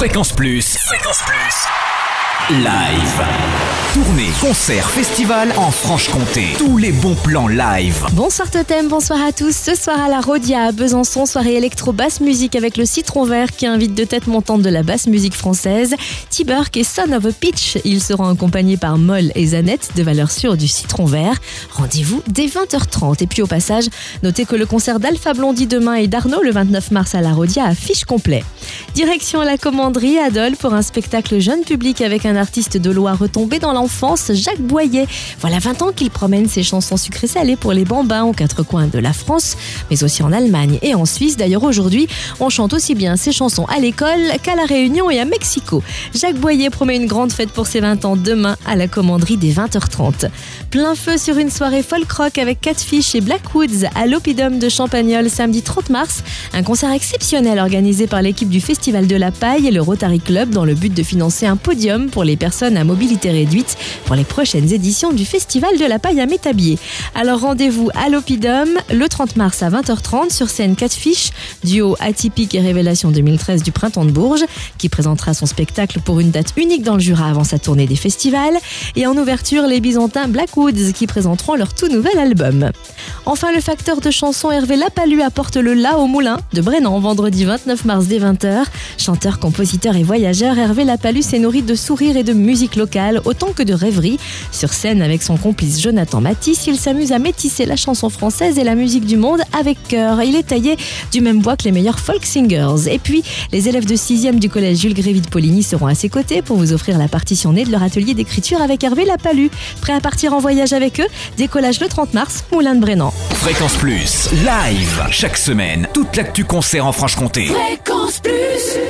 Fréquence Plus. Fréquence Plus. Live. Tournée, concert, festival en Franche-Comté. Tous les bons plans live. Bonsoir Totem, bonsoir à tous. Ce soir à la Rodia à Besançon, soirée électro-basse musique avec le Citron Vert qui invite de tête montante de la basse musique française, T-Burk et Son of a Pitch. Ils seront accompagnés par Moll et Zanette, de valeur sûre du Citron Vert. Rendez-vous dès 20h30. Et puis au passage, notez que le concert d'Alpha Blondie demain et d'Arnaud le 29 mars à la Rodia affiche complet. Direction la commanderie à Dole pour un spectacle jeune public avec un artiste de loi retombé dans l'enfance, Jacques Boyer. Voilà 20 ans qu'il promène ses chansons sucrées salées pour les bambins aux quatre coins de la France, mais aussi en Allemagne et en Suisse. D'ailleurs, aujourd'hui, on chante aussi bien ses chansons à l'école qu'à La Réunion et à Mexico. Jacques Boyer promet une grande fête pour ses 20 ans demain à la commanderie dès 20h30. Plein feu sur une soirée folk rock avec Catfish et Blackwoods à l'Opidum de Champagnol samedi 30 mars. Un concert exceptionnel organisé par l'équipe du Festival de la Paille et le Rotary Club dans le but de financer un podium pour les personnes à mobilité réduite pour les prochaines éditions du Festival de la Paille à Métabier. Alors rendez-vous à l'Opidum le 30 mars à 20h30 sur scène Catfish, duo atypique et révélation 2013 du Printemps de Bourges, qui présentera son spectacle pour une date unique dans le Jura avant sa tournée des festivals. Et en ouverture, les Byzantins Blackwoods qui présenteront leur tout nouvel album. Enfin, le facteur de chanson Hervé Lapalu apporte le La au Moulin de Brennan vendredi 29 mars dès 20h. Chanteur, compositeur et voyageur, Hervé Lapalu s'est nourri de et de musique locale autant que de rêveries. Sur scène avec son complice Jonathan Matisse, il s'amuse à métisser la chanson française et la musique du monde avec cœur. Il est taillé du même bois que les meilleurs folk singers. Et puis, les élèves de 6e du collège Jules Grévy de Poligny seront à ses côtés pour vous offrir la partition née de leur atelier d'écriture avec Hervé Lapalu. Prêt à partir en voyage avec eux? Décollage le 30 mars, Moulin de Brennan. Fréquence Plus. Live. Chaque semaine, toute l'actu concert en Franche-Comté. Fréquence Plus